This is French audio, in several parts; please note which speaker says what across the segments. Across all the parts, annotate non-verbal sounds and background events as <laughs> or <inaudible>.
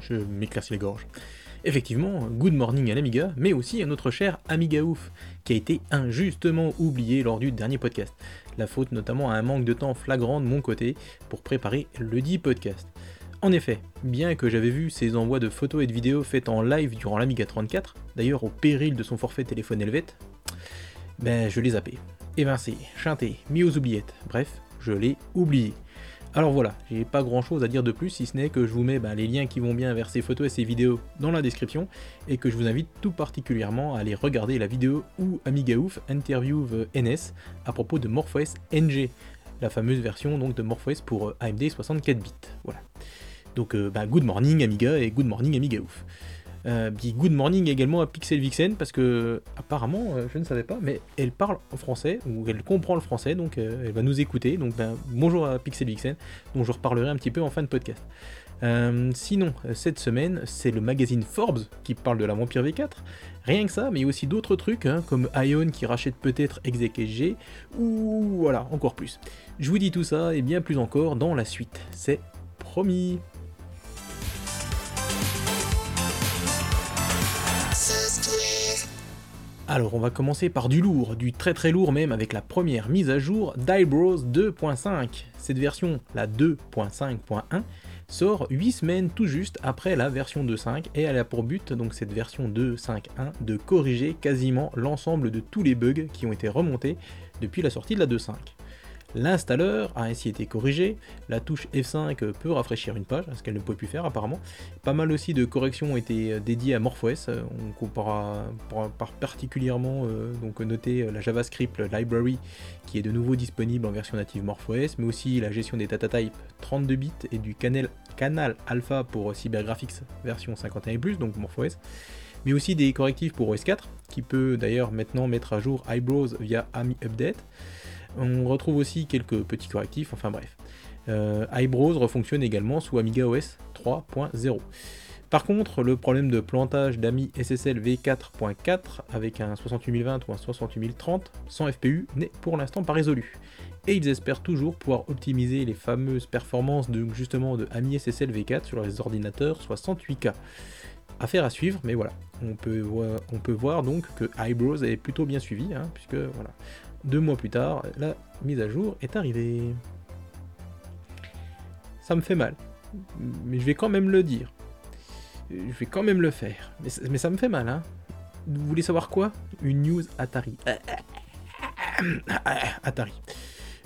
Speaker 1: je m'éclaircis les gorges. Effectivement, good morning à l'Amiga, mais aussi à notre cher Amiga Ouf, qui a été injustement oublié lors du dernier podcast. La faute notamment à un manque de temps flagrant de mon côté pour préparer le dit podcast. En effet, bien que j'avais vu ces envois de photos et de vidéos faits en live durant l'Amiga 34, d'ailleurs au péril de son forfait téléphone helvète, ben je l'ai zappé, évincé, chanté, mis aux oubliettes, bref, je l'ai oublié. Alors voilà, j'ai pas grand chose à dire de plus si ce n'est que je vous mets ben, les liens qui vont bien vers ces photos et ces vidéos dans la description et que je vous invite tout particulièrement à aller regarder la vidéo où Amiga Ouf interview NS à propos de MorphOS NG, la fameuse version donc de MorphOS pour euh, AMD 64 bits. Voilà. Donc euh, bah, good morning Amiga et good morning Amiga Euh, good morning également à Pixel Vixen parce que apparemment euh, je ne savais pas mais elle parle en français ou elle comprend le français donc elle va nous écouter donc ben, bonjour à Pixel Vixen dont je reparlerai un petit peu en fin de podcast. sinon cette semaine c'est le magazine Forbes qui parle de la Vampire V4 rien que ça mais il y a aussi d'autres trucs hein, comme Ion qui rachète peut-être ExecSG ou voilà encore plus. Je vous dis tout ça et bien plus encore dans la suite c'est promis. Alors on va commencer par du lourd, du très très lourd même avec la première mise à jour d'Ibros 2.5. Cette version, la 2.5.1, sort 8 semaines tout juste après la version 2.5 et elle a pour but, donc cette version 2.5.1, de corriger quasiment l'ensemble de tous les bugs qui ont été remontés depuis la sortie de la 2.5. L'installeur a ainsi été corrigé, la touche F5 peut rafraîchir une page, ce qu'elle ne pouvait plus faire apparemment. Pas mal aussi de corrections ont été euh, dédiées à MorphOS, on pourra par particulièrement euh, donc noter la JavaScript Library qui est de nouveau disponible en version native MorphOS, mais aussi la gestion des data types 32 bits et du canal, canal alpha pour CyberGraphics version 51 et plus, donc MorphOS mais aussi des correctifs pour OS 4, qui peut d'ailleurs maintenant mettre à jour Eyebrows via AMI Update. On retrouve aussi quelques petits correctifs, enfin bref. Euh, iBrowse refonctionne également sous Amiga OS 3.0. Par contre, le problème de plantage d'AMI SSL V4.4 avec un 68020 ou un 68030 sans FPU n'est pour l'instant pas résolu. Et ils espèrent toujours pouvoir optimiser les fameuses performances de, justement de AMI SSL V4 sur les ordinateurs 68K. Affaire à suivre, mais voilà, on peut, peut voir donc que iBrowse est plutôt bien suivi, hein, puisque voilà, deux mois plus tard, la mise à jour est arrivée. Ça me fait mal, mais je vais quand même le dire. Je vais quand même le faire. Mais, ça me fait mal, hein. Vous voulez savoir quoi? Une news Atari. <coughs> Atari.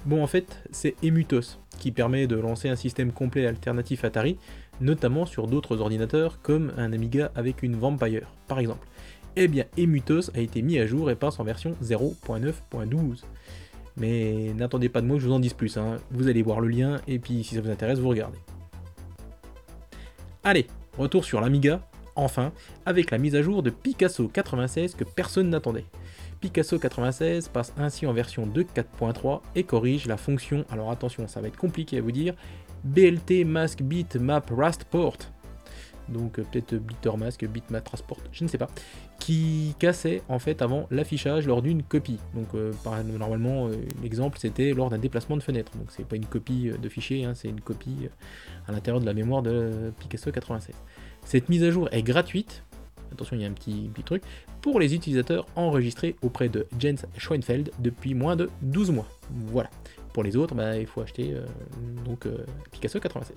Speaker 1: Bon, en fait, c'est Emutos qui permet de lancer un système complet alternatif Atari, notamment sur d'autres ordinateurs comme un Amiga avec une Vampire, par exemple eh bien Emutos a été mis à jour et passe en version 0.9.12. Mais n'attendez pas de moi que je vous en dise plus, hein. vous allez voir le lien et puis si ça vous intéresse, vous regardez. Allez, retour sur l'Amiga, enfin, avec la mise à jour de Picasso 96 que personne n'attendait. Picasso 96 passe ainsi en version 2.4.3 et corrige la fonction, alors attention, ça va être compliqué à vous dire, BLT Mask Bit Map Rust Port donc euh, peut-être Blittermask, Bitmap Transport, je ne sais pas, qui cassait en fait avant l'affichage lors d'une copie. Donc euh, normalement euh, l'exemple c'était lors d'un déplacement de fenêtre, donc c'est pas une copie de fichier, hein, c'est une copie à l'intérieur de la mémoire de Picasso 96. Cette mise à jour est gratuite, attention il y a un petit, petit truc, pour les utilisateurs enregistrés auprès de Jens Schoenfeld depuis moins de 12 mois. Voilà. Pour les autres, bah, il faut acheter donc Picasso 96.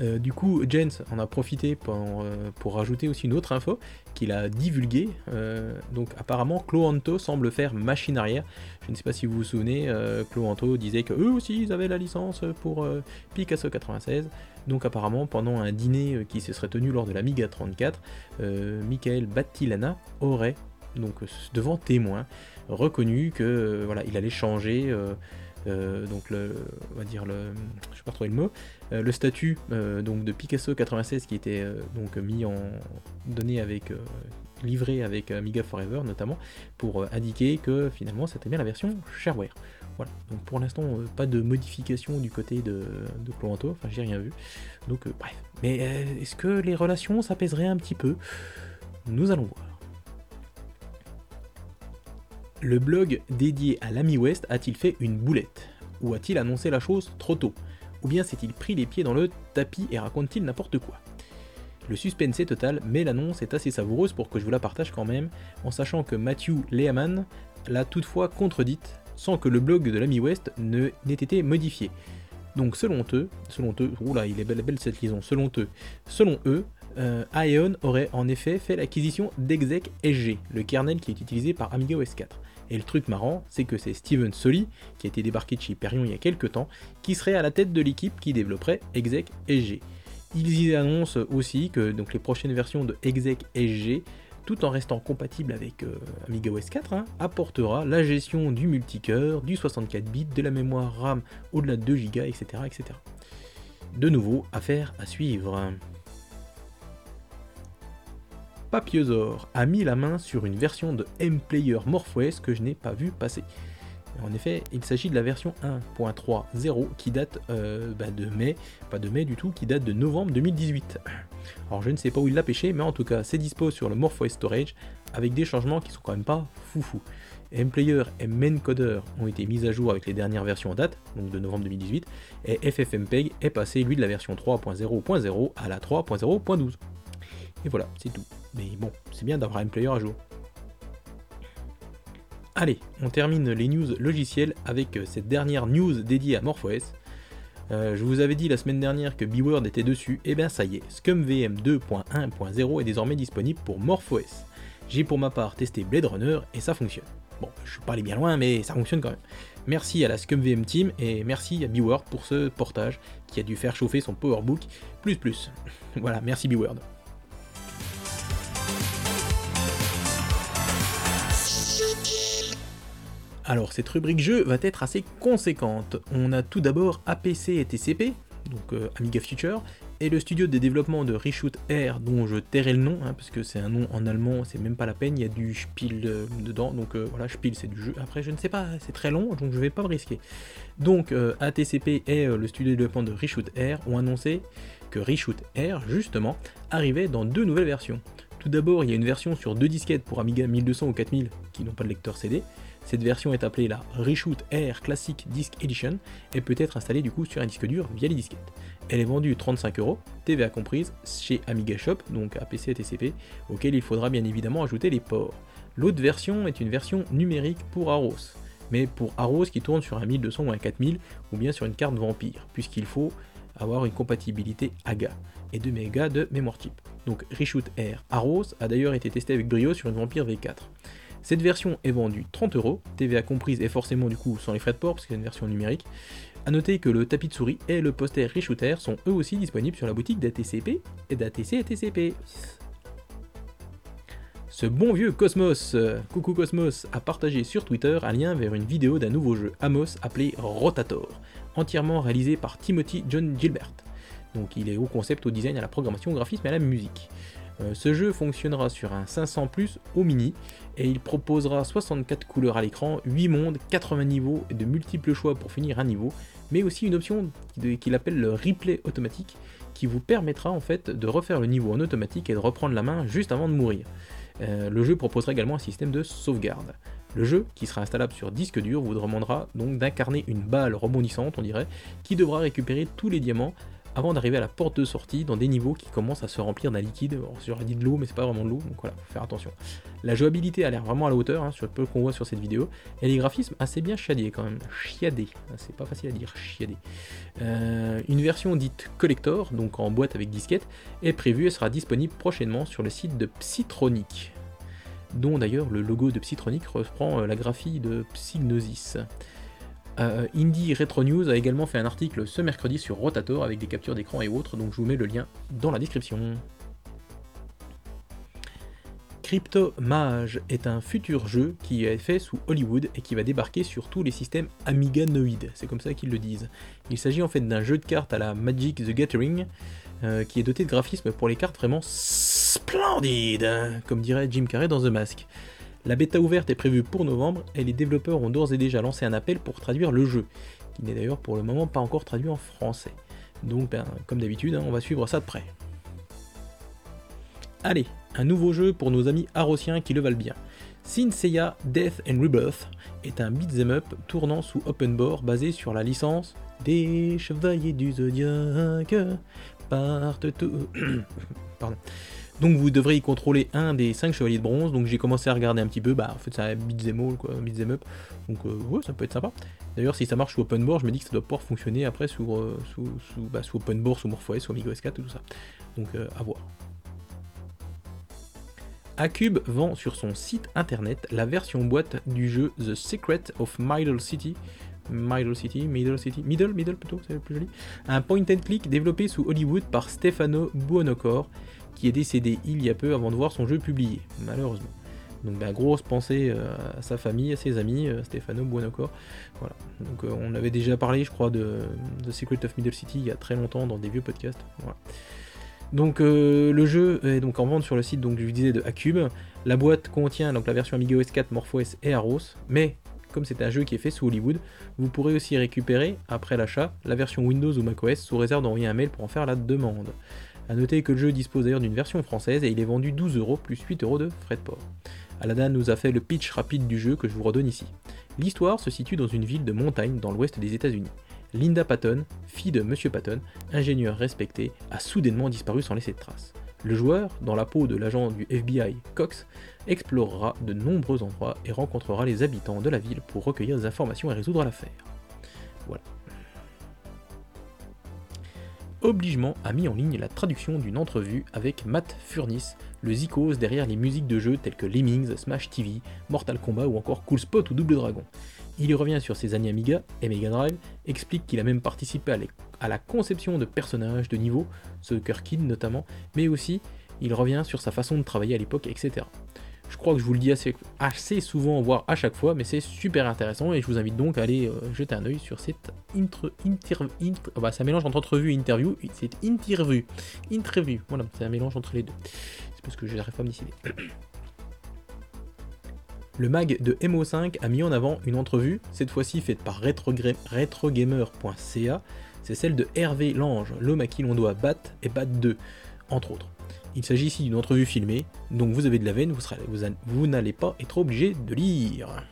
Speaker 1: Euh, du coup, Jens en a profité euh, pour, rajouter aussi une autre info qu'il a divulguée. Euh, donc apparemment, Cloanto semble faire machine arrière. Je ne sais pas si vous vous souvenez, Cloanto disait que eux aussi ils avaient la licence pour Picasso 96. Donc apparemment, pendant un dîner qui se serait tenu lors de la Miga 34, Michael Battilana aurait, donc devant témoin, reconnu que voilà, il allait changer euh, donc le, on va dire le, je le mot, euh, le statut euh, donc de Picasso 96 qui était donc mis en donné avec livré avec Amiga Forever notamment pour indiquer que finalement c'était bien la version shareware. Voilà, donc pour l'instant pas de modification du côté de, de enfin j'ai rien vu. Donc bref. Mais est-ce que les relations s'apaiseraient un petit peu? Nous allons voir. Le blog dédié à l'Ami West a-t-il fait une boulette? Ou a-t-il annoncé la chose trop tôt? Ou bien s'est-il pris les pieds dans le tapis et raconte-t-il n'importe quoi? Le suspense est total, mais l'annonce est assez savoureuse pour que je vous la partage quand même, en sachant que Matthew Lehman l'a toutefois contredite, sans que le blog de l'ami West n'ait été modifié. Donc selon eux, selon eux, oula, il est belle, belle cette liaison, selon eux, selon eux, euh, Ion aurait en effet fait l'acquisition d'Exec SG, le kernel qui est utilisé par Amiga OS 4. Et le truc marrant, c'est que c'est Steven Soli, qui a été débarqué de chez Hyperion il y a quelques temps, qui serait à la tête de l'équipe qui développerait Exec SG. Ils y annoncent aussi que donc, les prochaines versions de Exec SG, tout en restant compatible avec euh, Amiga OS 4, hein, apportera la gestion du multicœur, du 64 bits, de la mémoire RAM au-delà de 2 Go, etc., etc. De nouveau, affaire à suivre. Papiosaur a mis la main sur une version de M-Player MorphOS que je n'ai pas vu passer. En effet, il s'agit de la version 1.3.0 qui date euh, bah, de mai, pas de mai du tout, qui date de novembre 2018. Alors je ne sais pas où il l'a pêché, mais en tout cas c'est dispo sur le MorphOS Storage avec des changements qui sont quand même pas foufou. MPlayer et MainCoder ont été mis à jour avec les dernières versions en date, donc de novembre 2018, et FFmpeg est passé lui de la version 3.0.0 à la 3.0.12. Et voilà, c'est tout. Mais bon, c'est bien d'avoir un MPlayer à jour. Allez, on termine les news logicielles avec euh, cette dernière news dédiée à MorphOS. Euh, je vous avais dit la semaine dernière que B-Word était dessus, et bien ça y est, ScumVM 2.1.0 est désormais disponible pour MorphOS. J'ai pour ma part testé Blade Runner et ça fonctionne. Bon, je suis pas allé bien loin, mais ça fonctionne quand même. Merci à la ScumVM Team et merci à B-Word pour ce portage qui a dû faire chauffer son PowerBook plus plus. <laughs> voilà, merci B-Word. Alors cette rubrique jeu va être assez conséquente. On a tout d'abord APC et TCP, donc euh, Amiga Future, et le studio de développement de Reshoot Air, dont je tairai le nom, hein, parce que c'est un nom en allemand, c'est même pas la peine, il y a du Spiel euh, dedans, donc euh, voilà, Spiel c'est du jeu. Après je ne sais pas, c'est très long, donc je vais pas me risquer. Donc ATCP et le studio de développement de Reshoot Air ont annoncé que Reshoot Air, justement, arrivait dans deux nouvelles versions. Tout d'abord, il y a une version sur deux disquettes pour Amiga 1200 ou 4000 qui n'ont pas de lecteur CD, cette version est appelée la Reshoot Air Classic Disk Edition et peut être installée du coup sur un disque dur via les disquettes. Elle est vendue 35 euros, TVA comprise, chez Amiga Shop, donc APC et TCP, auquel il faudra bien évidemment ajouter les ports. L'autre version est une version numérique pour Aros, mais pour Aros qui tourne sur un 1200 ou un 4000 ou bien sur une carte Vampire, puisqu'il faut avoir une compatibilité AGA et 2 mégas de mémoire type. Donc Reshoot Air Aros a d'ailleurs été testé avec brio sur une Vampire V4. Cette version est vendue 30 euros, TVA comprise et forcément du coup sans les frais de port parce que c'est une version numérique. A noter que le tapis de souris et le poster Reshooter sont eux aussi disponibles sur la boutique d'ATCP et d'ATC et TCP. Ce bon vieux Cosmos, coucou Cosmos, a partagé sur Twitter un lien vers une vidéo d'un nouveau jeu Amos appelé Rotator, entièrement réalisé par Timothy John Gilbert. Donc il est au concept, au design, à la programmation, au graphisme et à la musique. Euh, ce jeu fonctionnera sur un 500 plus au mini et il proposera 64 couleurs à l'écran, 8 mondes, 80 niveaux et de multiples choix pour finir un niveau, mais aussi une option qu'il appelle le replay automatique qui vous permettra en fait de refaire le niveau en automatique et de reprendre la main juste avant de mourir. Euh, le jeu proposera également un système de sauvegarde. Le jeu, qui sera installable sur disque dur, vous demandera donc d'incarner une balle rebondissante, on dirait, qui devra récupérer tous les diamants avant d'arriver à la porte de sortie dans des niveaux qui commencent à se remplir d'un liquide. J'aurais dit de l'eau, mais c'est pas vraiment de l'eau, donc voilà, faut faire attention. La jouabilité a l'air vraiment à la hauteur, hein, sur le peu qu'on voit sur cette vidéo, et les graphismes assez bien chiadés quand même. Chiadés, ah, c'est pas facile à dire, chiadés. Euh, une version dite collector, donc en boîte avec disquette, est prévue et sera disponible prochainement sur le site de Psytronic dont d'ailleurs le logo de Psytronic reprend euh, la graphie de Psygnosis. Euh, Indie Retro News a également fait un article ce mercredi sur Rotator avec des captures d'écran et autres, donc je vous mets le lien dans la description. Crypto Mage est un futur jeu qui est fait sous Hollywood et qui va débarquer sur tous les systèmes Amiganoid, c'est comme ça qu'ils le disent. Il s'agit en fait d'un jeu de cartes à la Magic the Gathering euh, qui est doté de graphismes pour les cartes vraiment splendides, comme dirait Jim Carrey dans The Mask. La bêta ouverte est prévue pour novembre et les développeurs ont d'ores et déjà lancé un appel pour traduire le jeu, qui n'est d'ailleurs pour le moment pas encore traduit en français. Donc ben, comme d'habitude, hein, on va suivre ça de près. Allez, un nouveau jeu pour nos amis arrosiens qui le valent bien. Saint Seiya Death and Rebirth est un beat'em up tournant sous open board basé sur la licence des Chevaliers du tout. <coughs> Pardon. Donc vous devrez y contrôler un des 5 chevaliers de bronze. Donc j'ai commencé à regarder un petit peu. Bah en fait c'est un beat'em all quoi, beat'em up. Donc euh, ouais ça peut être sympa. D'ailleurs si ça marche sous open board, je me dis que ça doit pouvoir fonctionner après sous, euh, sous, sous, bah, sous open board, sous MorphOS, sous Amigo S4 tout ça. Donc euh, à voir. Acube vend sur son site internet la version boîte du jeu The Secret of Middle City. Middle City, Middle City, Middle, Middle plutôt, c'est le plus joli. Un point and click développé sous Hollywood par Stefano Buonocor, qui est décédé il y a peu avant de voir son jeu publié, malheureusement. Donc bah, grosse pensée euh, à sa famille, à ses amis, euh, Stefano Buonocor. Voilà. Donc euh, on avait déjà parlé, je crois, de The Secret of Middle City il y a très longtemps dans des vieux podcasts. Voilà. Donc le jeu est donc en vente sur le site donc je vous disais de Acube. La boîte contient donc la version Amiga OS 4, MorphOS et Aros, mais comme c'est un jeu qui est fait sous Hollywood, vous pourrez aussi récupérer, après l'achat, la version Windows ou macOS sous réserve d'envoyer un mail pour en faire la demande. A noter que le jeu dispose d'ailleurs d'une version française et il est vendu 12 euros plus 8 euros de frais de port. Aladdin nous a fait le pitch rapide du jeu que je vous redonne ici. L'histoire se situe dans une ville de montagne dans l'ouest des États-Unis. Linda Patton, fille de Monsieur Patton, ingénieur respecté, a soudainement disparu sans laisser de traces. Le joueur, dans la peau de l'agent du FBI Cox, explorera de nombreux endroits et rencontrera les habitants de la ville pour recueillir des informations et résoudre l'affaire. Voilà. Obligement a mis en ligne la traduction d'une entrevue avec Matt Furniss, le zikos derrière les musiques de jeux tels que Lemmings, Smash TV, Mortal Kombat ou encore Cool Spot ou Double Dragon. Il y revient sur ses années Amiga et Mega Drive, explique qu'il a même participé à, la conception de personnages, de niveaux, ce Kid notamment, mais aussi il revient sur sa façon de travailler à l'époque, etc. Je crois que je vous le dis assez, souvent, voire à chaque fois, mais c'est super intéressant et je vous invite donc à aller euh, jeter un oeil sur cette inter, bah, c'est un mélange entre entrevue et interview. C'est interview, interview. Voilà, c'est un mélange entre les deux. C'est parce que je n'arrive pas à me décider. <clears throat> Le mag de MO5 a mis en avant une entrevue, cette fois-ci faite par retrogamer.ca. C'est celle de Hervé Lange, l'homme à qui l'on doit Bat et Bat 2, entre autres. Il s'agit ici d'une entrevue filmée, donc vous avez de la veine, vous, n'allez pas être obligé de lire.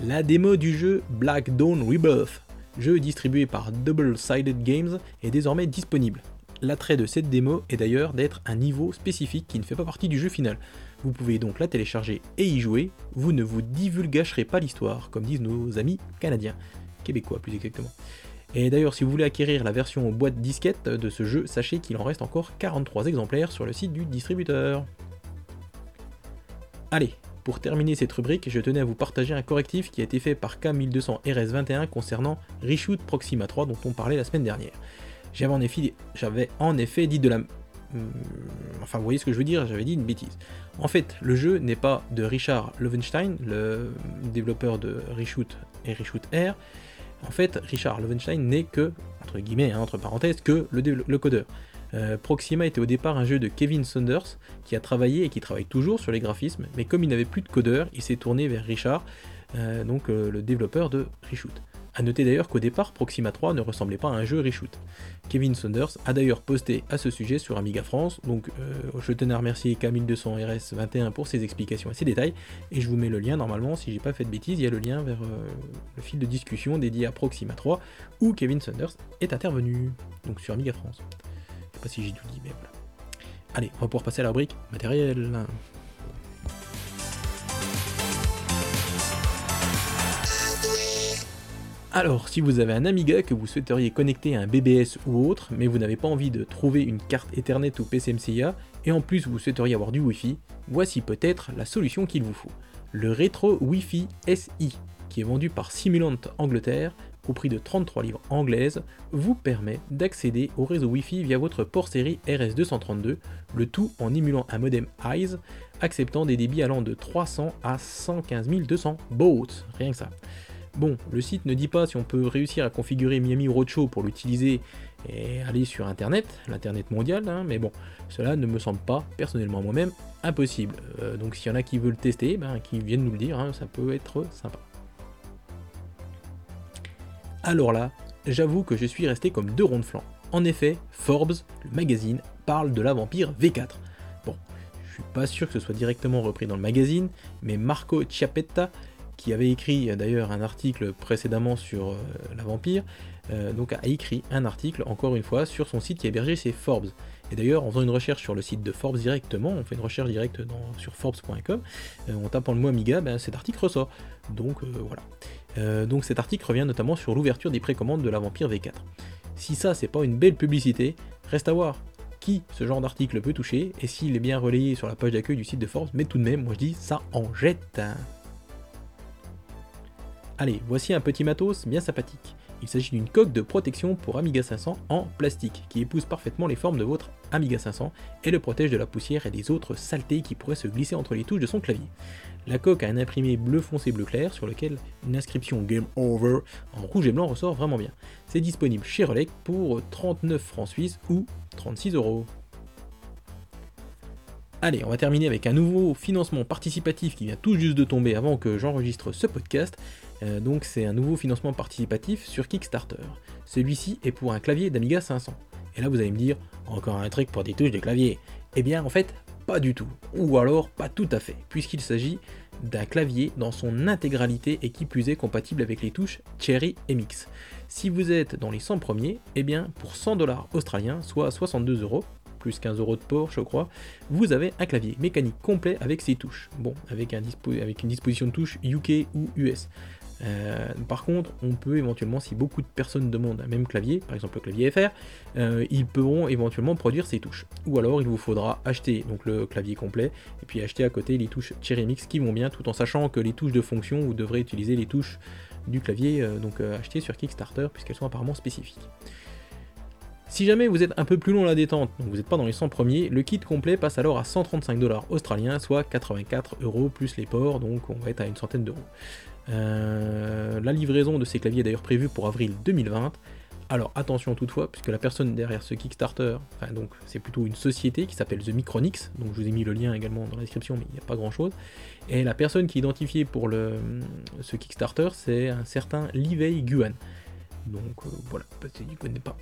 Speaker 1: La démo du jeu Black Dawn Rebirth, jeu distribué par Double Sided Games, est désormais disponible. L'attrait de cette démo est d'ailleurs d'être un niveau spécifique qui ne fait pas partie du jeu final. Vous pouvez donc la télécharger et y jouer, vous ne vous divulgacherez pas l'histoire, comme disent nos amis canadiens, québécois plus exactement. Et d'ailleurs, si vous voulez acquérir la version boîte disquette de ce jeu, sachez qu'il en reste encore 43 exemplaires sur le site du distributeur. Allez, pour terminer cette rubrique, je tenais à vous partager un correctif qui a été fait par K1200RS21 concernant Reshoot Proxima 3 dont on parlait la semaine dernière. J'avais en effet, dit de la... Hmm, enfin, vous voyez ce que je veux dire, j'avais dit une bêtise. En fait, le jeu n'est pas de Richard Lovenstein, le développeur de Reshoot et Reshoot R, en fait, Richard Lovenstein n'est que, entre guillemets, hein, entre parenthèses, que le, codeur. Euh, Proxima était au départ un jeu de Kevin Saunders, qui a travaillé et qui travaille toujours sur les graphismes, mais comme il n'avait plus de codeur, il s'est tourné vers Richard, euh, donc euh, le développeur de Reshoot. A noter d'ailleurs qu'au départ, Proxima 3 ne ressemblait pas à un jeu reshoot. Kevin Saunders a d'ailleurs posté à ce sujet sur Amiga France, donc euh, je tenais à remercier K1200RS21 pour ses explications et ses détails, et je vous mets le lien normalement, si j'ai pas fait de bêtises, il y a le lien vers euh, le fil de discussion dédié à Proxima 3, où Kevin Saunders est intervenu, donc sur Amiga France. Je sais pas si j'ai tout dit, mais voilà. Allez, on va pouvoir passer à la rubrique matériel. Alors, si vous avez un Amiga que vous souhaiteriez connecter à un BBS ou autre, mais vous n'avez pas envie de trouver une carte Ethernet ou PCMCIA, et en plus vous souhaiteriez avoir du Wi-Fi, voici peut-être la solution qu'il vous faut. Le Retro Wi-Fi SI, qui est vendu par Simulant Angleterre, au prix de 33 livres anglaises, vous permet d'accéder au réseau Wi-Fi via votre port série RS232, le tout en émulant un modem EYES, acceptant des débits allant de 300 à 115 200 baud, rien que ça. Bon, le site ne dit pas si on peut réussir à configurer Miami Roadshow pour l'utiliser et aller sur Internet, l'Internet mondial, hein, mais bon, cela ne me semble pas, personnellement moi-même, impossible. Euh, donc s'il y en a qui veulent tester, ben, qui viennent nous le dire, hein, ça peut être sympa. Alors là, j'avoue que je suis resté comme deux ronds de flanc. En effet, Forbes, le magazine, parle de la Vampire V4. Bon, Je suis pas sûr que ce soit directement repris dans le magazine, mais Marco Chiappetta, qui avait écrit euh, d'ailleurs un article précédemment sur euh, la vampire, euh, donc a écrit un article, encore une fois, sur son site qui est hébergé chez Forbes. Et d'ailleurs, en faisant une recherche sur le site de Forbes directement, on fait une recherche directe sur Forbes.com, en tapant le mot Amiga, ben, cet article ressort. Donc voilà. donc cet article revient notamment sur l'ouverture des précommandes de la Vampire V4. Si ça, c'est pas une belle publicité, reste à voir qui ce genre d'article peut toucher et s'il est bien relayé sur la page d'accueil du site de Forbes, mais tout de même, moi je dis, ça en jette. Allez, voici un petit matos bien sympathique. Il s'agit d'une coque de protection pour Amiga 500 en plastique qui épouse parfaitement les formes de votre Amiga 500 et le protège de la poussière et des autres saletés qui pourraient se glisser entre les touches de son clavier. La coque a un imprimé bleu foncé bleu clair sur lequel une inscription Game Over en rouge et blanc ressort vraiment bien. C'est disponible chez Relec pour 39 francs suisses ou 36 euros. Allez, on va terminer avec un nouveau financement participatif qui vient tout juste de tomber avant que j'enregistre ce podcast. Euh, donc c'est un nouveau financement participatif sur Kickstarter. Celui-ci est pour un clavier d'Amiga 500. Et là vous allez me dire, encore un truc pour des touches de clavier. Eh bien en fait, pas du tout. Ou alors pas tout à fait, puisqu'il s'agit d'un clavier dans son intégralité et qui plus est compatible avec les touches Cherry MX. Si vous êtes dans les 100 premiers, eh bien pour 100 dollars australiens, soit 62 euros, plus 15 euros de port, je crois, vous avez un clavier mécanique complet avec ses touches. Bon, avec, un avec une disposition de touches UK ou US. Euh, par contre, on peut éventuellement, si beaucoup de personnes demandent un même clavier, par exemple le clavier FR, euh, ils pourront éventuellement produire ces touches. Ou alors il vous faudra acheter donc le clavier complet et puis acheter à côté les touches Cherry Mix qui vont bien, tout en sachant que les touches de fonction, vous devrez utiliser les touches du clavier euh, donc acheter sur Kickstarter puisqu'elles sont apparemment spécifiques. Si jamais vous êtes un peu plus long la détente, donc vous n'êtes pas dans les 100 premiers, le kit complet passe alors à 135 dollars australiens, soit 84 euros plus les ports, donc on va être à une centaine d'euros. Euh, la livraison de ces claviers est d'ailleurs prévue pour avril 2020. Alors attention toutefois, puisque la personne derrière ce Kickstarter, enfin donc c'est plutôt une société qui s'appelle The Micronix, donc je vous ai mis le lien également dans la description, mais il n'y a pas grand chose. Et la personne qui est identifiée pour le, ce Kickstarter, c'est un certain Livei Guan. Donc euh, voilà, peut-être qu'il ne connaît pas.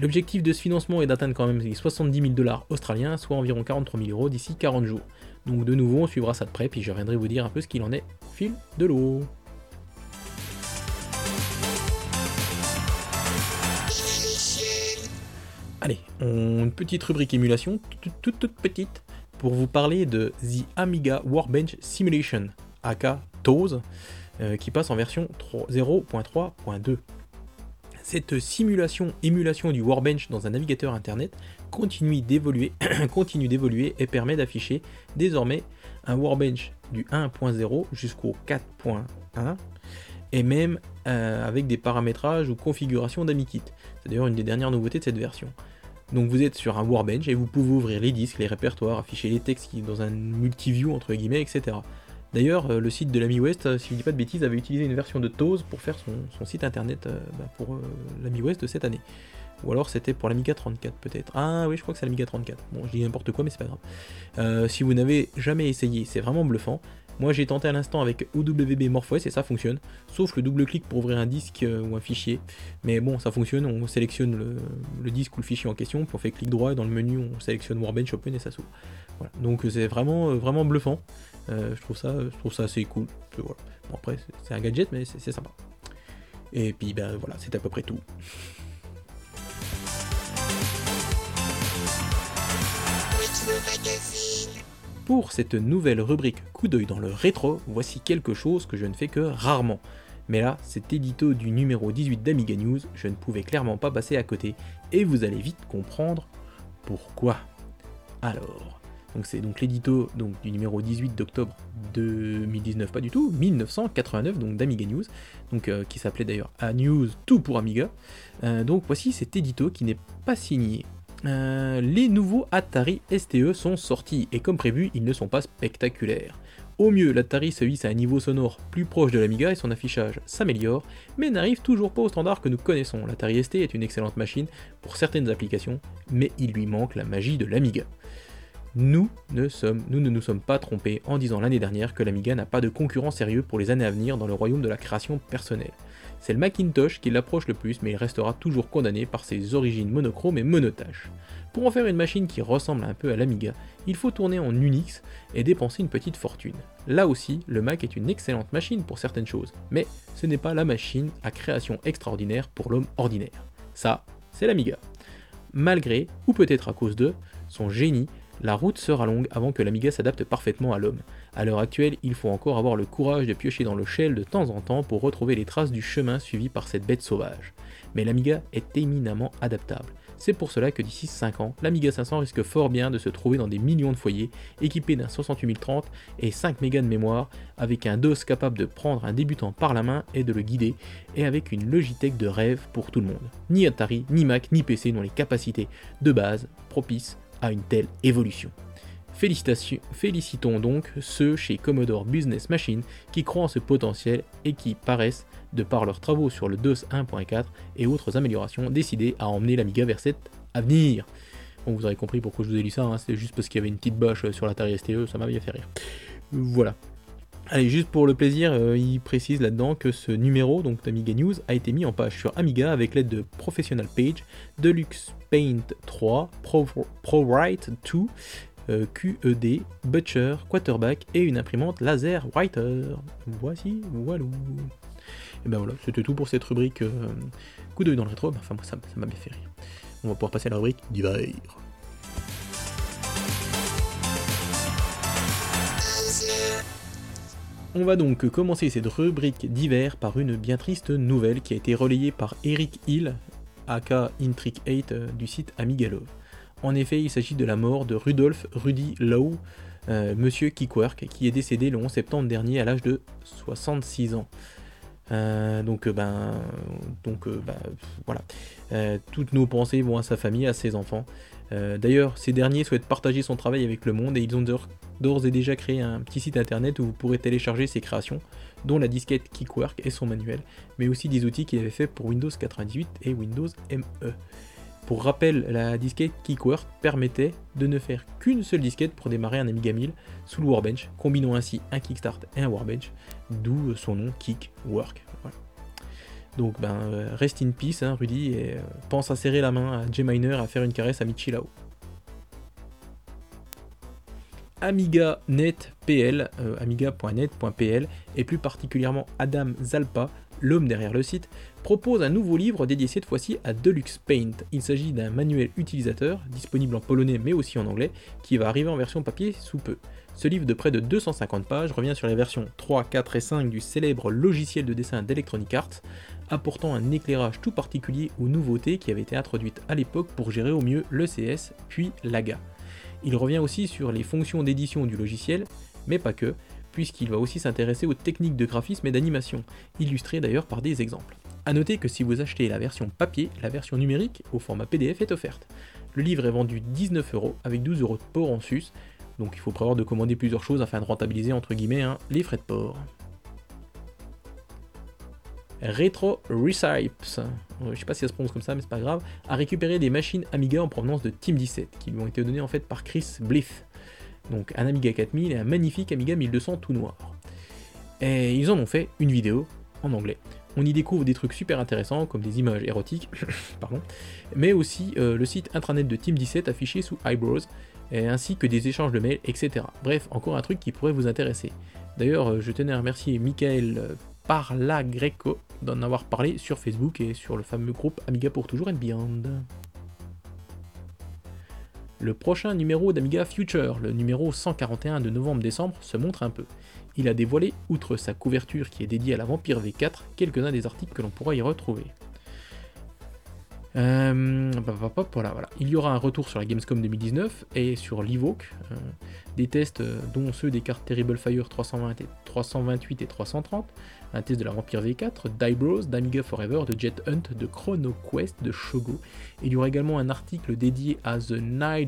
Speaker 1: L'objectif de ce financement est d'atteindre quand même les 70 000 dollars australiens, soit environ 43 000 euros d'ici 40 jours. Donc de nouveau, on suivra ça de près, puis je reviendrai vous dire un peu ce qu'il en est fil de l'eau. Allez, une petite rubrique émulation, toute, toute, petite, pour vous parler de The Amiga Workbench Simulation, aka TOS, euh, qui passe en version 0.3.2. Cette simulation, émulation du Workbench dans un navigateur internet continue d'évoluer, <clears throat> et permet d'afficher désormais un Workbench du 1.0 jusqu'au 4.1 et même euh, avec des paramétrages ou configurations d'AmiKit. C'est d'ailleurs une des dernières nouveautés de cette version. Donc vous êtes sur un Workbench et vous pouvez ouvrir les disques, les répertoires, afficher les textes dans un multiview entre guillemets, etc. D'ailleurs, euh, le site de l'Ami West, euh, si je ne dis pas de bêtises, avait utilisé une version de TOS pour faire son, site internet euh, bah, pour l'Ami West de cette année. Ou alors c'était pour l'Amiga 34 peut-être. Ah oui, je crois que c'est l'Amiga 34. Bon, je dis n'importe quoi, mais c'est pas grave. si vous n'avez jamais essayé, c'est vraiment bluffant. Moi j'ai tenté à l'instant avec OWB MorphOS et ça fonctionne, sauf le double clic pour ouvrir un disque ou un fichier. Mais bon, ça fonctionne, on sélectionne le, disque ou le fichier en question, on fait clic droit et dans le menu on sélectionne Warbench Open et ça s'ouvre. Voilà. Donc c'est vraiment, vraiment bluffant. Euh, je, trouve ça, je trouve ça assez cool. Bon, après, c'est un gadget, mais c'est sympa. Et puis, ben voilà, c'est à peu près tout. Pour cette nouvelle rubrique coup d'œil dans le rétro, voici quelque chose que je ne fais que rarement. Mais là, cet édito du numéro 18 d'Amiga News, je ne pouvais clairement pas passer à côté, et vous allez vite comprendre pourquoi. Alors, donc c'est donc l'édito du numéro 18 d'octobre 2019, pas du tout, 1989, donc d'Amiga News, donc, euh, qui s'appelait d'ailleurs A News Tout pour Amiga. Euh, donc voici cet édito qui n'est pas signé. Euh, les nouveaux Atari STE sont sortis et comme prévu, ils ne sont pas spectaculaires. Au mieux, l'Atari se hisse à un niveau sonore plus proche de l'Amiga et son affichage s'améliore, mais n'arrive toujours pas au standard que nous connaissons. L'Atari ST est une excellente machine pour certaines applications, mais il lui manque la magie de l'Amiga. Nous ne, sommes, nous ne nous sommes pas trompés en disant l'année dernière que l'Amiga n'a pas de concurrent sérieux pour les années à venir dans le royaume de la création personnelle. C'est le Macintosh qui l'approche le plus, mais il restera toujours condamné par ses origines monochromes et monotaches. Pour en faire une machine qui ressemble un peu à l'Amiga, il faut tourner en Unix et dépenser une petite fortune. Là aussi, le Mac est une excellente machine pour certaines choses, mais ce n'est pas la machine à création extraordinaire pour l'homme ordinaire. Ça, c'est l'Amiga. Malgré, ou peut-être à cause de, son génie, la route sera longue avant que l'Amiga s'adapte parfaitement à l'homme. À l'heure actuelle, il faut encore avoir le courage de piocher dans le shell de temps en temps pour retrouver les traces du chemin suivi par cette bête sauvage. Mais l'Amiga est éminemment adaptable. C'est pour cela que d'ici 5 ans, l'Amiga 500 risque fort bien de se trouver dans des millions de foyers, équipé d'un 68030 et 5 mégas de mémoire, avec un DOS capable de prendre un débutant par la main et de le guider, et avec une Logitech de rêve pour tout le monde. Ni Atari, ni Mac, ni PC n'ont les capacités de base propices à une telle évolution. Félicitons donc ceux chez Commodore Business Machine qui croient en ce potentiel et qui paraissent, de par leurs travaux sur le DOS 1.4 et autres améliorations, décidés à emmener l'Amiga vers cet avenir. Bon, vous aurez compris pourquoi je vous ai lu ça, hein, c'était juste parce qu'il y avait une petite bâche sur l'Atari STE, ça m'a bien fait rire. Voilà. Allez, juste pour le plaisir, euh, il précise là-dedans que ce numéro, donc d'Amiga News, a été mis en page sur Amiga avec l'aide de Professional Page, Deluxe Paint 3, ProWrite 2, euh, QED, Butcher, Quarterback et une imprimante laser writer. Voici, voilà. Et ben voilà, c'était tout pour cette rubrique euh, coup d'œil dans le rétro. Enfin, moi, ça m'a bien fait rire. On va pouvoir passer à la rubrique d'hiver. On va donc commencer cette rubrique d'hiver par une bien triste nouvelle qui a été relayée par Eric Hill, aka Intric 8 euh, du site Amigalove. En effet, il s'agit de la mort de Rudolf Rudy Lowe, euh, monsieur Kickwork, qui est décédé le 11 septembre dernier à l'âge de 66 ans. Euh, donc, ben, donc ben, voilà. toutes nos pensées vont à sa famille, à ses enfants. D'ailleurs, ces derniers souhaitent partager son travail avec le monde et ils ont d'ores et déjà créé un petit site internet où vous pourrez télécharger ses créations, dont la disquette Kickwork et son manuel, mais aussi des outils qu'il avait fait pour Windows 98 et Windows ME. Pour rappel, la disquette Kickwork permettait de ne faire qu'une seule disquette pour démarrer un Amiga 1000 sous le Workbench, combinant ainsi un Kickstart et un Workbench, d'où son nom Kickwork. Donc ben, euh, rest in peace, hein, Rudy, et euh, pense à serrer la main à J-Miner à faire une caresse à Michilao. AmigaNet.pl, euh, amiga.net.pl, et plus particulièrement Adam Zalpa, l'homme derrière le site, propose un nouveau livre dédié cette fois-ci à Deluxe Paint. Il s'agit d'un manuel utilisateur, disponible en polonais mais aussi en anglais, qui va arriver en version papier sous peu. Ce livre de près de 250 pages revient sur les versions 3, 4 et 5 du célèbre logiciel de dessin d'Electronic Arts, apportant un éclairage tout particulier aux nouveautés qui avaient été introduites à l'époque pour gérer au mieux l'ECS puis l'AGA. Il revient aussi sur les fonctions d'édition du logiciel, mais pas que, puisqu'il va aussi s'intéresser aux techniques de graphisme et d'animation, illustrées d'ailleurs par des exemples. A noter que si vous achetez la version papier, la version numérique au format PDF est offerte. Le livre est vendu 19 euros avec 12 euros de port en sus, donc il faut prévoir de commander plusieurs choses afin de rentabiliser entre guillemets hein, les frais de port. Retro Recipes, je sais pas si ça se prononce comme ça, mais c'est pas grave, a récupéré des machines Amiga en provenance de Team 17, qui lui ont été données en fait par Chris Bliff. Donc un Amiga 4000 et un magnifique Amiga 1200 tout noir. Et ils en ont fait une vidéo en anglais. On y découvre des trucs super intéressants comme des images érotiques, <coughs> pardon, mais aussi euh, le site intranet de Team 17 affiché sous Eyebrows, ainsi que des échanges de mails, etc. Bref, encore un truc qui pourrait vous intéresser. D'ailleurs, euh, je tenais à remercier Michael euh, Parla Greco d'en avoir parlé sur Facebook et sur le fameux groupe Amiga pour toujours and Beyond. Le prochain numéro d'Amiga Future, le numéro 141 de novembre-décembre, se montre un peu. Il a dévoilé, outre sa couverture qui est dédiée à la Vampire V4, quelques-uns des articles que l'on pourra y retrouver. Euh. Il y aura un retour sur la Gamescom 2019 et sur l'Evoke, euh, des tests euh, dont ceux des cartes Terrible Fire 320 et 328 et 330, un test de la Vampire V4, d'Ibros, d'Amiga Forever, de Jet Hunt, de Chrono Quest, de Shogo. Il y aura également un article dédié à The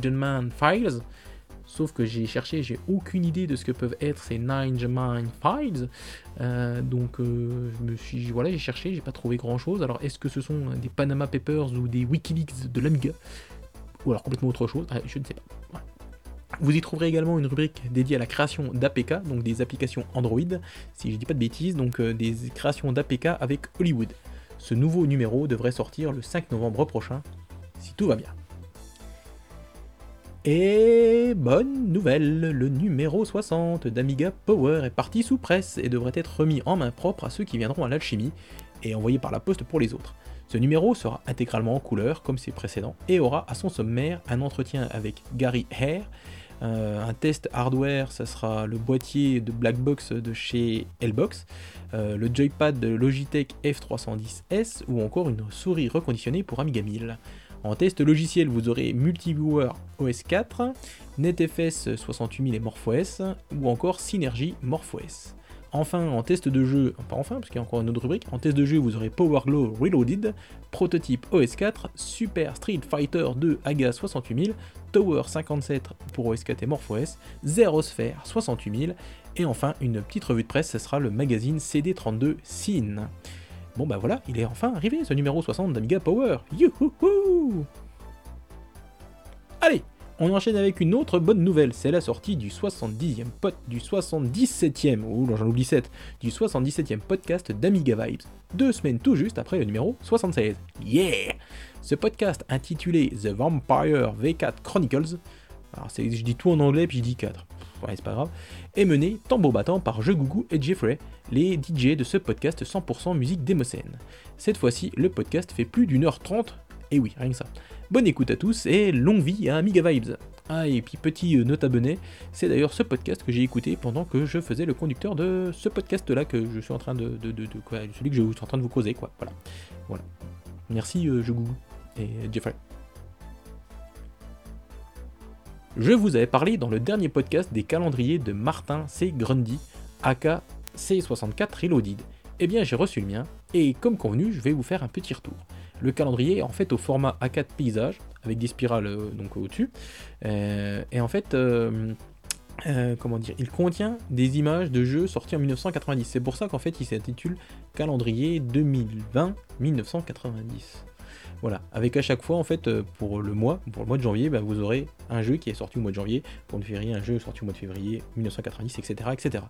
Speaker 1: Man Files, Sauf que j'ai cherché, j'ai aucune idée de ce que peuvent être ces Ninja Mind Files. Euh, donc euh, je me suis, voilà, j'ai cherché, j'ai pas trouvé grand chose. Alors est-ce que ce sont des Panama Papers ou des WikiLeaks de l'Amiga? Ou alors complètement autre chose ah, Je ne sais pas. Vous y trouverez également une rubrique dédiée à la création d'APK, donc des applications Android, si je dis pas de bêtises, donc euh, des créations d'APK avec Hollywood. Ce nouveau numéro devrait sortir le 5 novembre prochain, si tout va bien. Et bonne nouvelle, le numéro 60 d'Amiga Power est parti sous presse et devrait être remis en main propre à ceux qui viendront à l'alchimie et envoyé par la poste pour les autres. Ce numéro sera intégralement en couleur comme ses précédents et aura à son sommaire un entretien avec Gary Hare, euh, un test hardware, ça sera le boîtier de Blackbox de chez Lbox, euh, le joypad de Logitech F310S ou encore une souris reconditionnée pour Amiga 1000. En test logiciel, vous aurez Multiviewer OS 4, NetFS 68000 et MorphOS ou encore Synergy MorphOS. Enfin, en test de jeu, pas enfin, parce qu'il y a encore une autre rubrique, en test de jeu, vous aurez Power Glow Reloaded, Prototype OS4, Super Street Fighter 2 AGA 68000, Tower 57 pour OS4 et MorphOS, Zero Sphere 68000, et enfin une petite revue de presse, ce sera le magazine CD32 Scene. Bon bah voilà, il est enfin arrivé ce numéro 60 d'Amiga Power. Youhouhou Allez, on enchaîne avec une autre bonne nouvelle, c'est la sortie du 70e pot, du 77e, ou j'en oublie 7, du 77e podcast d'Amiga Vibes, deux semaines tout juste après le numéro 76. Yeah Ce podcast intitulé The Vampire V4 Chronicles, alors je dis tout en anglais puis je dis 4, ouais c'est pas grave, est mené tambour battant par Je Gougou et Jeffrey, les DJ de ce podcast 100% musique d'Hémocène. Cette fois-ci, le podcast fait plus d'une heure trente, et oui, rien que ça. Bonne écoute à tous et longue vie à Amiga Vibes. Ah et puis petit euh, note abonné, c'est d'ailleurs ce podcast que j'ai écouté pendant que je faisais le conducteur de ce podcast là que je suis en train de, celui que je suis en train de vous causer quoi. Voilà. Voilà. Merci euh, et Jeffrey. Je vous avais parlé dans le dernier podcast des calendriers de Martin C. Grundy, aka C64 Reloaded. Eh bien j'ai reçu le mien et comme convenu je vais vous faire un petit retour. Le calendrier est en fait au format A4 paysage, avec des spirales euh, donc au-dessus. Euh, et en fait, euh, comment dire, il contient des images de jeux sortis en 1990. C'est pour ça qu'en fait il s'intitule Calendrier 2020-1990. Voilà, avec à chaque fois en fait pour le mois, pour le mois de janvier, bah, vous aurez un jeu qui est sorti au mois de janvier, pour le février un jeu sorti au mois de février 1990, etc., etc.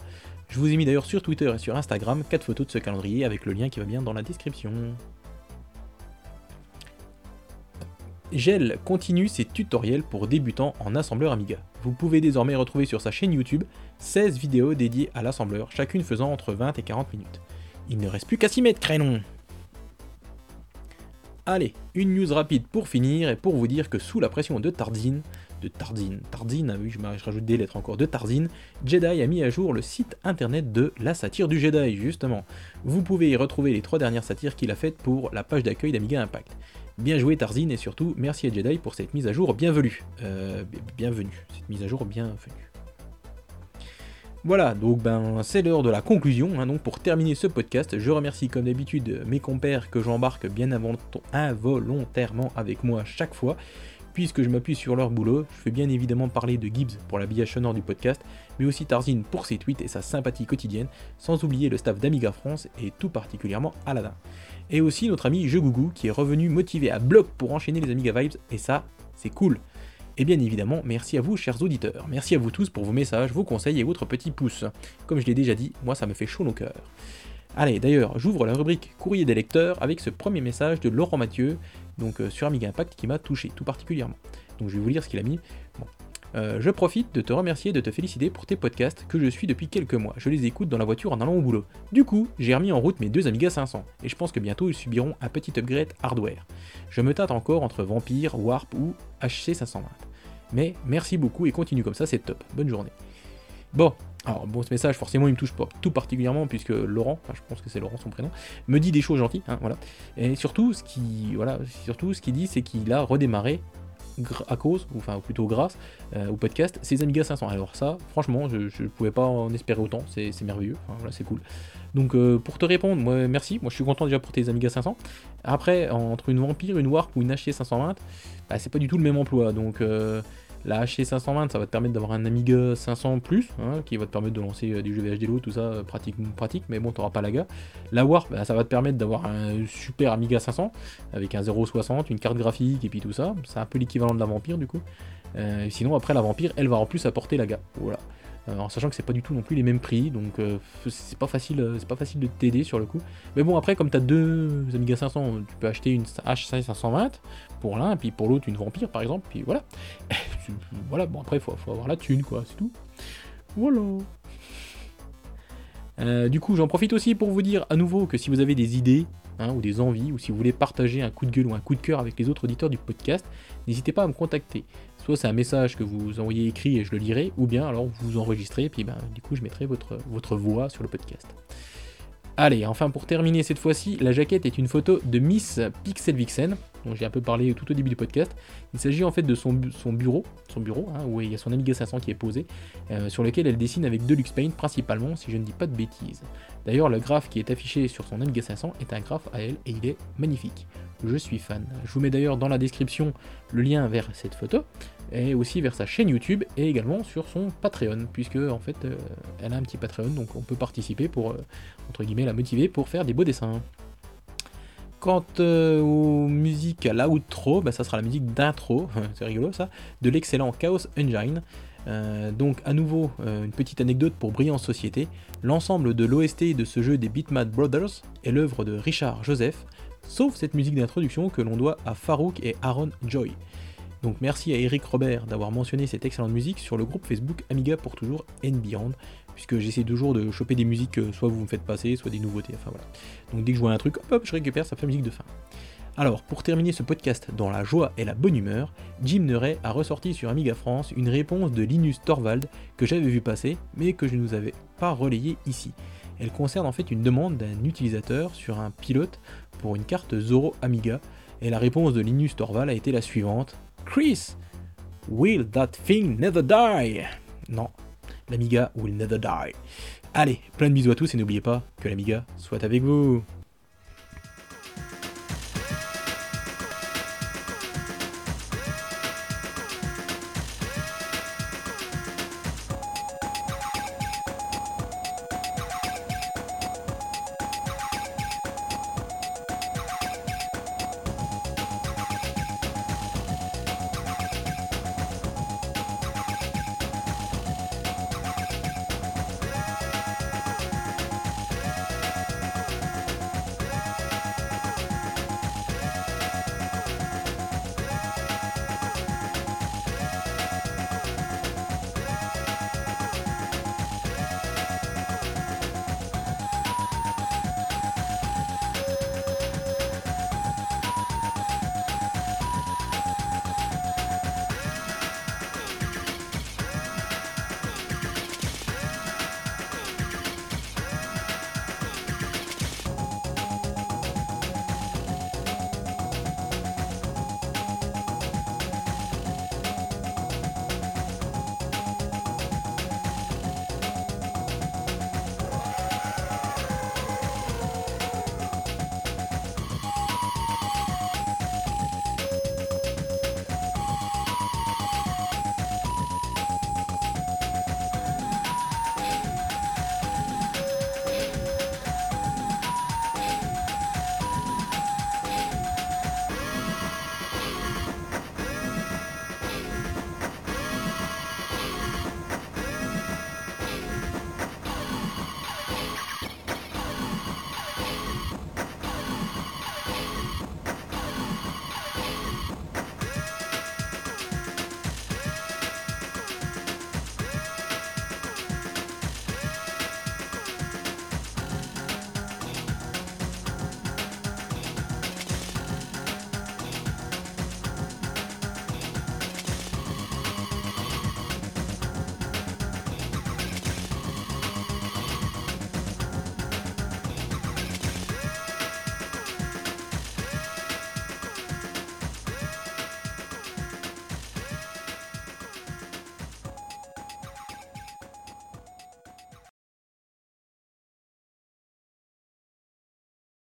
Speaker 1: Je vous ai mis d'ailleurs sur Twitter et sur Instagram 4 photos de ce calendrier avec le lien qui va bien dans la description. Gel continue ses tutoriels pour débutants en assembleur Amiga. Vous pouvez désormais retrouver sur sa chaîne YouTube 16 vidéos dédiées à l'assembleur, chacune faisant entre 20 et 40 minutes. Il ne reste plus qu'à s'y mettre, crénon Allez, une news rapide pour finir et pour vous dire que sous la pression de Tarzine, de Tarzine, Tarzine, ah oui, je, je rajoute des lettres encore, de Tarzine, Jedi a mis à jour le site internet de la satire du Jedi, justement. Vous pouvez y retrouver les trois dernières satires qu'il a faites pour la page d'accueil d'Amiga Impact. Bien joué Tarzine et surtout merci à Jedi pour cette mise à jour bienvenue. Euh, bienvenue, cette mise à jour bienvenue. Voilà, donc ben c'est l'heure de la conclusion. Hein. donc pour terminer ce podcast, je remercie comme d'habitude mes compères que j'embarque bien involontairement avec moi chaque fois. Puisque je m'appuie sur leur boulot, je fais bien évidemment parler de Gibbs pour l'habillage sonore du podcast, mais aussi Tarzine pour ses tweets et sa sympathie quotidienne, sans oublier le staff d'Amiga France et tout particulièrement Aladdin et aussi notre ami Je Gougou qui est revenu motivé à bloc pour enchaîner les Amiga Vibes, et ça, c'est cool. Et bien évidemment, merci à vous, chers auditeurs. Merci à vous tous pour vos messages, vos conseils et votre petit pouce. Comme je l'ai déjà dit, moi ça me fait chaud au cœur. Allez, d'ailleurs, j'ouvre la rubrique courrier des lecteurs avec ce premier message de Laurent Mathieu, donc euh, sur Amiga Impact, qui m'a touché tout particulièrement. Donc je vais vous lire ce qu'il a mis. Bon, euh, je profite de te remercier et de te féliciter pour tes podcasts que je suis depuis quelques mois. Je les écoute dans la voiture en allant au boulot. Du coup, j'ai remis en route mes deux Amiga 500 et je pense que bientôt ils subiront un petit upgrade hardware. Je me tâte encore entre Vampire, Warp ou HC 520. Mais merci beaucoup et continue comme ça, c'est top. Bonne journée. Bon, alors bon, ce message forcément il me touche pas tout particulièrement puisque Laurent, enfin je pense que c'est Laurent son prénom, me dit des choses gentilles, hein, voilà. Et surtout ce qui, voilà, surtout ce qu'il dit c'est qu'il a redémarré à cause, ou enfin plutôt grâce euh, au podcast, ces Amiga 500. Alors ça, franchement, je ne pouvais pas en espérer autant, c'est merveilleux, c'est cool. Donc euh, pour te répondre, moi merci, moi je suis content déjà pour tes Amiga 500. Après, entre une Vampire, une Warp ou une HC 520, bah, c'est pas du tout le même emploi, donc... Euh, La HC520, ça va te permettre d'avoir un Amiga 500 plus, hein, qui va te permettre de lancer euh, du jeu VHDLO, tout ça, euh, pratique, pratique, mais bon, t'auras pas la GA. La Warp, bah, ça va te permettre d'avoir un super Amiga 500, avec un 0.60, une carte graphique, et puis tout ça. C'est un peu l'équivalent de la Vampire, du coup. sinon, après, la Vampire, elle va en plus apporter la GA. Voilà. Euh, en sachant que c'est pas du tout non plus les mêmes prix, donc euh, c'est pas facile, euh, c'est pas facile de t'aider sur le coup. Mais bon après comme tu as deux Amiga 500, tu peux acheter une H520 pour l'un puis pour l'autre une Vampire par exemple, puis voilà. <laughs> voilà bon après faut, faut avoir la thune quoi, c'est tout. Voilà. du coup, j'en profite aussi pour vous dire à nouveau que si vous avez des idées hein, ou des envies, ou si vous voulez partager un coup de gueule ou un coup de cœur avec les autres auditeurs du podcast, n'hésitez pas à me contacter. Soit c'est un message que vous envoyez écrit et je le lirai, ou bien alors vous enregistrez, et puis ben, du coup je mettrai votre, voix sur le podcast. Allez, enfin pour terminer cette fois-ci, la jaquette est une photo de Miss Pixel Vixen, dont j'ai un peu parlé tout au début du podcast. Il s'agit en fait de son, son bureau, son bureau hein, où il y a son Amiga 500 qui est posé, euh, sur lequel elle dessine avec Deluxe Paint principalement, si je ne dis pas de bêtises. D'ailleurs, le graphe qui est affiché sur son Amiga 500 est un graphe à elle et il est magnifique. Je suis fan. Je vous mets d'ailleurs dans la description le lien vers cette photo et aussi vers sa chaîne YouTube et également sur son Patreon, puisque en fait euh, elle a un petit Patreon, donc on peut participer pour euh, la motiver pour faire des beaux dessins. Quant euh, aux musiques à l'outro, bah, ça sera la musique d'intro, <laughs> c'est rigolo ça, de l'excellent Chaos Engine. Donc à nouveau une petite anecdote pour briller en société, l'ensemble de l'OST de ce jeu des Bitmap Brothers est l'œuvre de Richard Joseph, sauf cette musique d'introduction que l'on doit à Farouk et Aaron Joy. Donc merci à Eric Robert d'avoir mentionné cette excellente musique sur le groupe Facebook Amiga pour toujours and puisque j'essaie toujours de choper des musiques que soit vous me faites passer, soit des nouveautés, enfin voilà. Donc dès que je vois un truc, hop, je récupère, fait musique de fin. Alors, pour terminer ce podcast dans la joie et la bonne humeur, Jim Neray a ressorti sur Amiga France une réponse de Linus Torvald que j'avais vu passer, mais que je ne vous avais pas relayé ici. Elle concerne en fait une demande d'un utilisateur sur un pilote pour une carte Zoro Amiga, et la réponse de Linus Torvald a été la suivante Chris, will that thing never die? Non, l'Amiga will never die. Allez, plein de bisous à tous et n'oubliez pas que l'Amiga soit avec vous